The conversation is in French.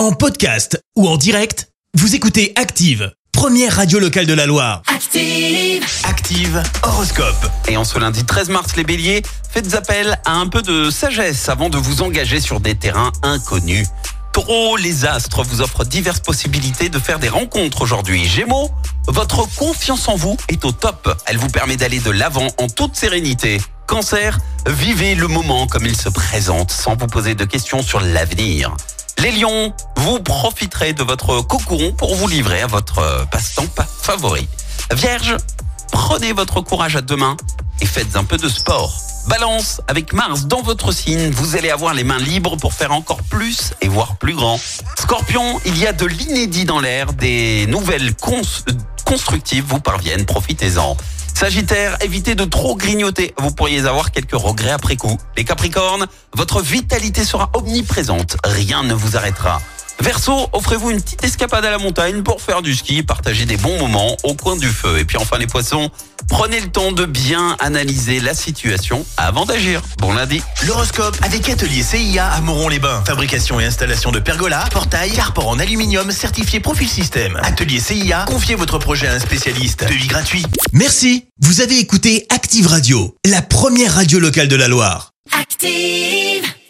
En podcast ou en direct, vous écoutez Active, première radio locale de la Loire. Active. Active Horoscope. Et en ce lundi 13 mars, les béliers, faites appel à un peu de sagesse avant de vous engager sur des terrains inconnus. Taureau, les astres vous offrent diverses possibilités de faire des rencontres aujourd'hui. Gémeaux, votre confiance en vous est au top. Elle vous permet d'aller de l'avant en toute sérénité. Cancer, vivez le moment comme il se présente sans vous poser de questions sur l'avenir. Les lions, vous profiterez de votre cocon pour vous livrer à votre euh, passe-temps pa- favori. Vierge, prenez votre courage à deux mains et faites un peu de sport. Balance, avec Mars dans votre signe, vous allez avoir les mains libres pour faire encore plus et voir plus grand. Scorpion, il y a de l'inédit dans l'air, des nouvelles cons- constructives vous parviennent, profitez-en. Sagittaire, évitez de trop grignoter, vous pourriez avoir quelques regrets après coup. Les Capricornes, votre vitalité sera omniprésente, rien ne vous arrêtera. Verseau, offrez-vous une petite escapade à la montagne pour faire du ski, partager des bons moments au coin du feu. Et puis enfin les poissons, prenez le temps de bien analyser la situation avant d'agir. Bon lundi. L'horoscope avec Atelier CIA à Moron-les-Bains. Fabrication et installation de pergolas, portails, carport en aluminium certifié Profil Système. Atelier CIA, confiez votre projet à un spécialiste. Devis gratuit. Merci. Vous avez écouté Active Radio, la première radio locale de la Loire. Active.